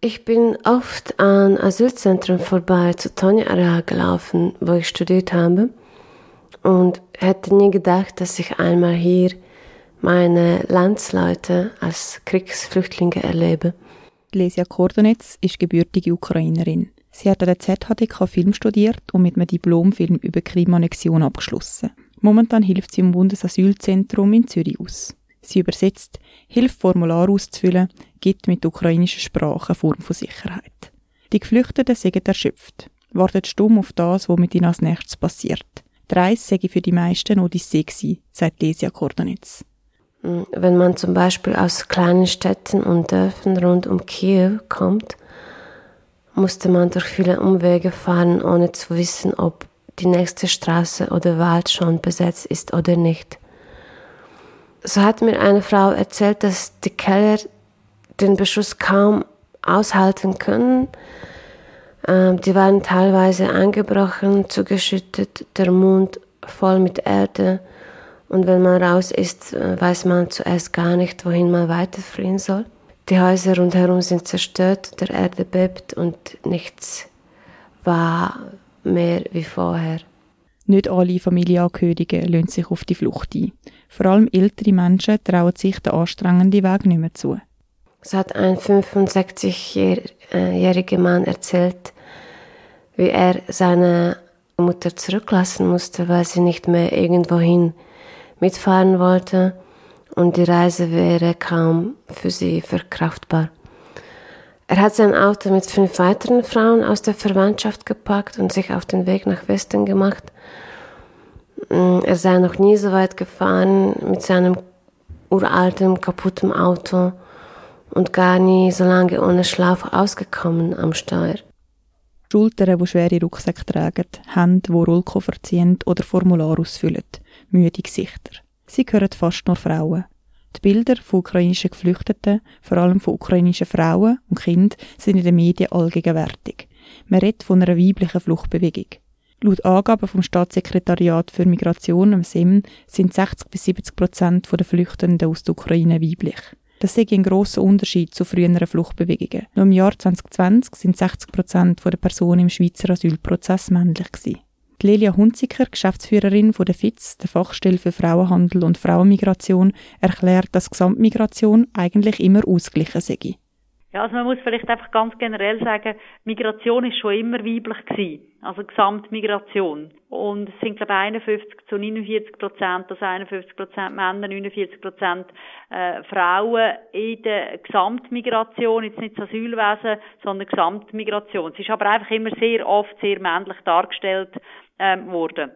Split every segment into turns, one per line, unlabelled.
Ich bin oft an Asylzentren vorbei zu Tonja Areal gelaufen, wo ich studiert habe und hätte nie gedacht, dass ich einmal hier meine Landsleute als Kriegsflüchtlinge erlebe.
Lesia Kordonetz ist gebürtige Ukrainerin. Sie hat an der ZHDK Film studiert und mit einem Diplomfilm über Krimannexion abgeschlossen. Momentan hilft sie im Bundesasylzentrum in Zürich aus. Sie übersetzt, hilft Formulare auszufüllen, gibt mit ukrainischer Sprache eine Form von Sicherheit. Die Geflüchteten sind erschöpft, warten stumm auf das, was mit ihnen als nächstes passiert. Die Reise für die meisten Odyssee gewesen, sagt Lesia Kordonitz.
Hm, wenn man zum Beispiel aus kleinen Städten und Dörfern rund um Kiew kommt, musste man durch viele Umwege fahren, ohne zu wissen, ob die nächste Straße oder Wald schon besetzt ist oder nicht. So hat mir eine Frau erzählt, dass die Keller den Beschuss kaum aushalten können. Ähm, die waren teilweise angebrochen, zugeschüttet, der Mund voll mit Erde. Und wenn man raus ist, äh, weiß man zuerst gar nicht, wohin man weiterfliehen soll. Die Häuser rundherum sind zerstört, der Erde bebt und nichts war mehr wie vorher.
Nicht alle Familienangehörigen lassen sich auf die Flucht ein. Vor allem ältere Menschen trauen sich den anstrengenden Weg nicht mehr zu.
Es hat ein 65-jähriger Mann erzählt, wie er seine Mutter zurücklassen musste, weil sie nicht mehr irgendwohin mitfahren wollte und die Reise wäre kaum für sie verkraftbar. Er hat sein Auto mit fünf weiteren Frauen aus der Verwandtschaft gepackt und sich auf den Weg nach Westen gemacht. Mm, er sei noch nie so weit gefahren mit seinem uralten, kaputten Auto und gar nie so lange ohne Schlaf ausgekommen am Steuer.
Schultern, die schwere Rucksäcke tragen, Hände, die Rollkoffer ziehen oder Formular ausfüllen, müde Gesichter. Sie gehören fast nur Frauen. Die Bilder von ukrainischen Geflüchteten, vor allem von ukrainischen Frauen und Kindern, sind in den Medien allgegenwärtig. Man redet von einer weiblichen Fluchtbewegung. Laut Angaben vom Staatssekretariat für Migration am SEM sind 60 bis 70 Prozent der Flüchtenden aus der Ukraine weiblich. Das ist ein grosser Unterschied zu früheren Fluchtbewegungen. Nur im Jahr 2020 sind 60 Prozent der Personen im Schweizer Asylprozess männlich gewesen. Die Lelia Hunziker, Geschäftsführerin von der FITZ, der Fachstelle für Frauenhandel und Frauenmigration, erklärt, dass Gesamtmigration eigentlich immer ausgeglichen sei.
Ja, also man muss vielleicht einfach ganz generell sagen, Migration ist schon immer weiblich gewesen. Also Gesamtmigration. Und es sind, glaube ich, 51 zu 49 Prozent, also 51 Prozent Männer, 49 Prozent äh, Frauen in der Gesamtmigration, jetzt nicht das Asylwesen, sondern Gesamtmigration. Es ist aber einfach immer sehr oft sehr männlich dargestellt ähm, worden.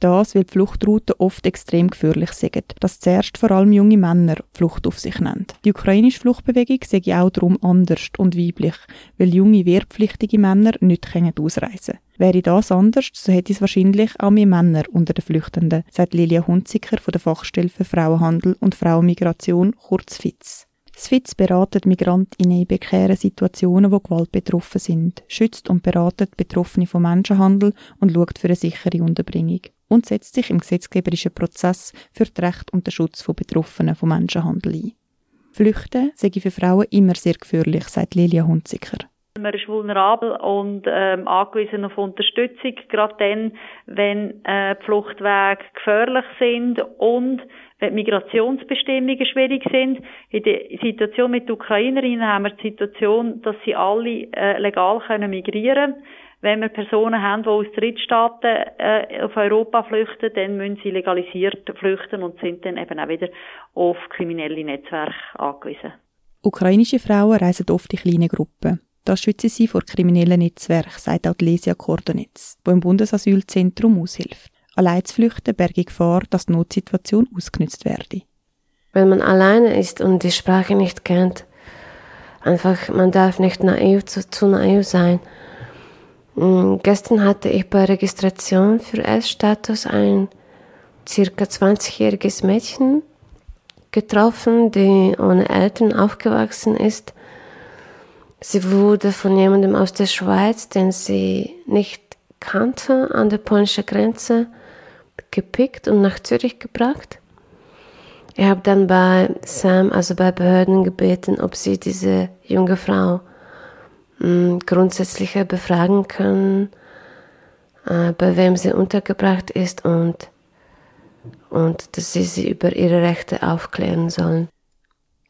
Das, weil die Fluchtrouten oft extrem gefährlich sind, dass zuerst vor allem junge Männer Flucht auf sich nehmen. Die ukrainische Fluchtbewegung sei auch darum anders und weiblich, weil junge wehrpflichtige Männer nicht ausreisen können. Wäre das anders, so hätte es wahrscheinlich auch mehr Männer unter den Flüchtenden, sagt Lilia Hunziker von der Fachstelle für Frauenhandel und Frauenmigration, kurz FITZ. Das FITZ beratet Migranten in prekären Situationen, wo Gewalt betroffen sind, schützt und beratet Betroffene vom Menschenhandel und schaut für eine sichere Unterbringung und setzt sich im gesetzgeberischen Prozess für das Recht und den Schutz von Betroffenen vom Menschenhandel ein. Flüchten sei für Frauen immer sehr gefährlich, sagt Lilia Hunziker.
Man ist vulnerabel und ähm, angewiesen auf Unterstützung, gerade dann, wenn äh, Fluchtwege gefährlich sind und wenn Migrationsbestimmungen schwierig sind. In der Situation mit den Ukrainerinnen haben wir die Situation, dass sie alle äh, legal können migrieren können. Wenn wir Personen haben, die aus Drittstaaten äh, auf Europa flüchten, dann müssen sie legalisiert flüchten und sind dann eben auch wieder auf kriminelle Netzwerke angewiesen.
Ukrainische Frauen reisen oft in kleinen Gruppen. Das schützen sie vor kriminellen Netzwerken, sagt auch Lesia Kordonitz, die im Bundesasylzentrum aushilft. Allein zu flüchten berge Gefahr, dass die Notsituation ausgenutzt werde.
Wenn man alleine ist und die Sprache nicht kennt, einfach, man darf nicht naiv zu, zu naiv sein. Hm, gestern hatte ich bei Registration für S-Status ein circa 20-jähriges Mädchen getroffen, die ohne Eltern aufgewachsen ist Sie wurde von jemandem aus der Schweiz, den sie nicht kannte, an der polnischen Grenze gepickt und nach Zürich gebracht. Ich habe dann bei Sam, also bei Behörden gebeten, ob sie diese junge Frau mm, grundsätzlicher befragen können, äh, bei wem sie untergebracht ist und, und dass sie sie über ihre Rechte aufklären sollen.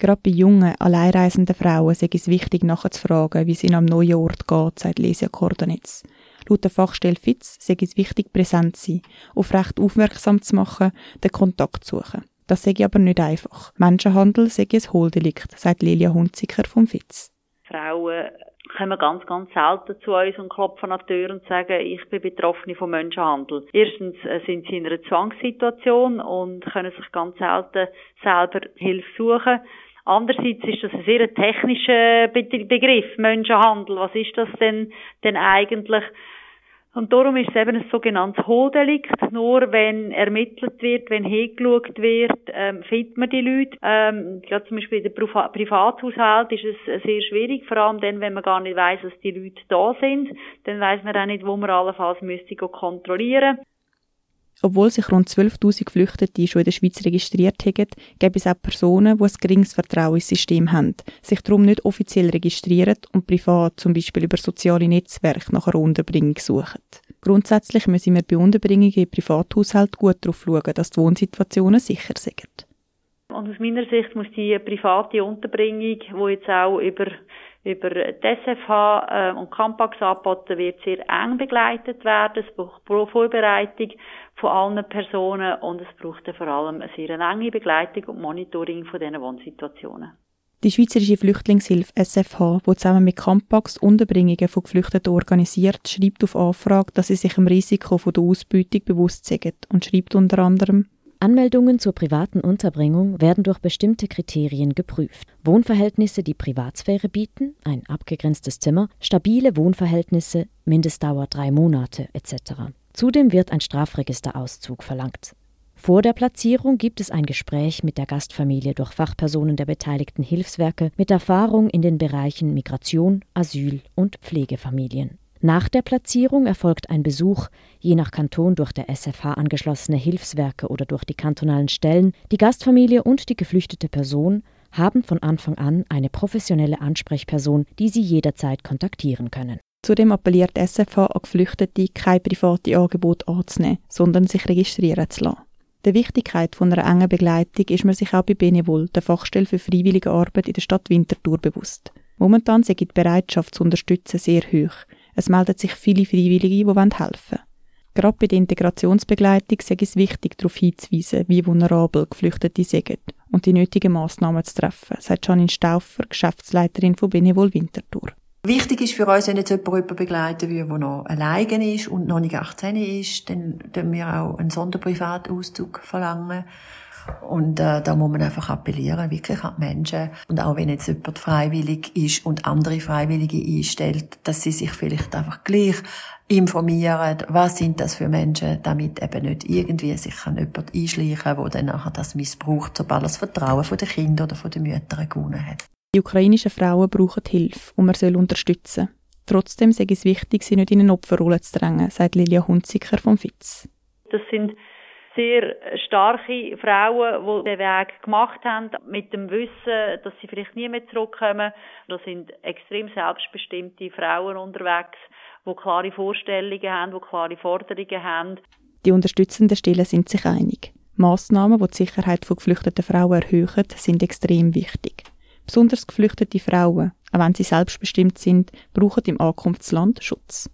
Gerade bei jungen, alleinreisenden Frauen ist es wichtig, nachzufragen, wie es ihnen am neuen Ort geht, sagt Lesia Kordanitz. Laut der Fachstelle FITZ sei es wichtig, präsent zu sein, auf Recht aufmerksam zu machen, den Kontakt zu suchen. Das sei aber nicht einfach. Menschenhandel sei ein Hohldelikt, sagt Lilia Hunziker vom FITZ.
Frauen kommen ganz, ganz selten zu uns und klopfen an die Tür und sagen, ich bin Betroffene von Menschenhandel. Erstens äh, sind sie in einer Zwangssituation und können sich ganz selten selber Hilfe suchen. Andererseits ist das ein sehr technischer Begriff, Menschenhandel. Was ist das denn, denn eigentlich? Und darum ist es eben ein sogenanntes Hohdelikt. Nur wenn ermittelt wird, wenn hingeschaut wird, ähm, findet man die Leute. Ähm, gerade zum Beispiel in der Priva Privathaushalt ist es sehr schwierig, vor allem dann, wenn man gar nicht weiß, dass die Leute da sind. Dann weiß man auch nicht, wo man allenfalls müsste kontrollieren
obwohl sich rund 12.000 Geflüchtete schon in der Schweiz registriert haben, gibt es auch Personen, die ein geringes Vertrauen ins System haben, sich darum nicht offiziell registrieren und privat, zum Beispiel über soziale Netzwerke, nach einer Unterbringung suchen. Grundsätzlich müssen wir bei Unterbringungen in Privathaushalten gut darauf schauen, dass die Wohnsituationen sicher sind.
Und aus meiner Sicht muss die private Unterbringung, die jetzt auch über über die SFH äh, und Campax angeboten wird, sehr eng begleitet werden. Es braucht Vorbereitung von allen Personen und es braucht vor allem eine sehr enge Begleitung und Monitoring von diesen Wohnsituationen.
Die Schweizerische Flüchtlingshilfe SFH, die zusammen mit Campax Unterbringungen von Geflüchteten organisiert, schreibt auf Anfrage, dass sie sich dem Risiko von der Ausbeutung bewusst sind und schreibt unter anderem
Anmeldungen zur privaten Unterbringung werden durch bestimmte Kriterien geprüft. Wohnverhältnisse, die Privatsphäre bieten, ein abgegrenztes Zimmer, stabile Wohnverhältnisse, Mindestdauer drei Monate etc. Zudem wird ein Strafregisterauszug verlangt. Vor der Platzierung gibt es ein Gespräch mit der Gastfamilie durch Fachpersonen der beteiligten Hilfswerke mit Erfahrung in den Bereichen Migration, Asyl und Pflegefamilien. Nach der Platzierung erfolgt ein Besuch, je nach Kanton durch der SFH angeschlossene Hilfswerke oder durch die kantonalen Stellen. Die Gastfamilie und die geflüchtete Person haben von Anfang an eine professionelle Ansprechperson, die sie jederzeit kontaktieren können.
Zudem appelliert SFH an Geflüchtete, keine private Angebote anzunehmen, sondern sich registrieren zu lassen. Der Wichtigkeit von einer engen Begleitung ist man sich auch bei Benevol, der Fachstelle für freiwillige Arbeit in der Stadt Winterthur, bewusst. Momentan sei die Bereitschaft zu unterstützen sehr hoch. Es melden sich viele Freiwillige, die helfen wollen. Gerade bei der Integrationsbegleitung sei es wichtig, darauf hinzuweisen, wie vulnerabel Geflüchtete sind und die nötigen Massnahmen zu treffen, sagt Janine Stauffer, Geschäftsleiterin von Benevol Winterthur.
Wichtig ist für uns, wenn jetzt jemand jemanden begleiten will, der noch alleine ist und noch nicht 18 ist, dann dürfen wir auch einen Sonderprivatauszug verlangen. Und äh, da muss man einfach appellieren, wirklich an die Menschen. Und auch wenn jetzt jemand freiwillig ist und andere Freiwillige einstellt, dass sie sich vielleicht einfach gleich informieren, was sind das für Menschen, damit eben nicht irgendwie sich an jemand einschleichen, wo dann nachher das missbraucht, sobald das Vertrauen von den Kindern oder von den Müttern gewonnen hat.
Die ukrainischen Frauen brauchen Hilfe und man soll unterstützen. Trotzdem sei es wichtig, sie nicht in eine Opferrolle zu drängen, sagt Lilia Hunziker vom FITZ.
Das sind sehr starke Frauen, die den Weg gemacht haben, mit dem Wissen, dass sie vielleicht nie mehr zurückkommen. Da sind extrem selbstbestimmte Frauen unterwegs, die klare Vorstellungen haben, die klare Forderungen haben.
Die unterstützenden Stellen sind sich einig. Massnahmen, die die Sicherheit von geflüchteten Frauen erhöhen, sind extrem wichtig. Besonders geflüchtete Frauen, auch wenn sie selbstbestimmt sind, brauchen im Ankunftsland Schutz.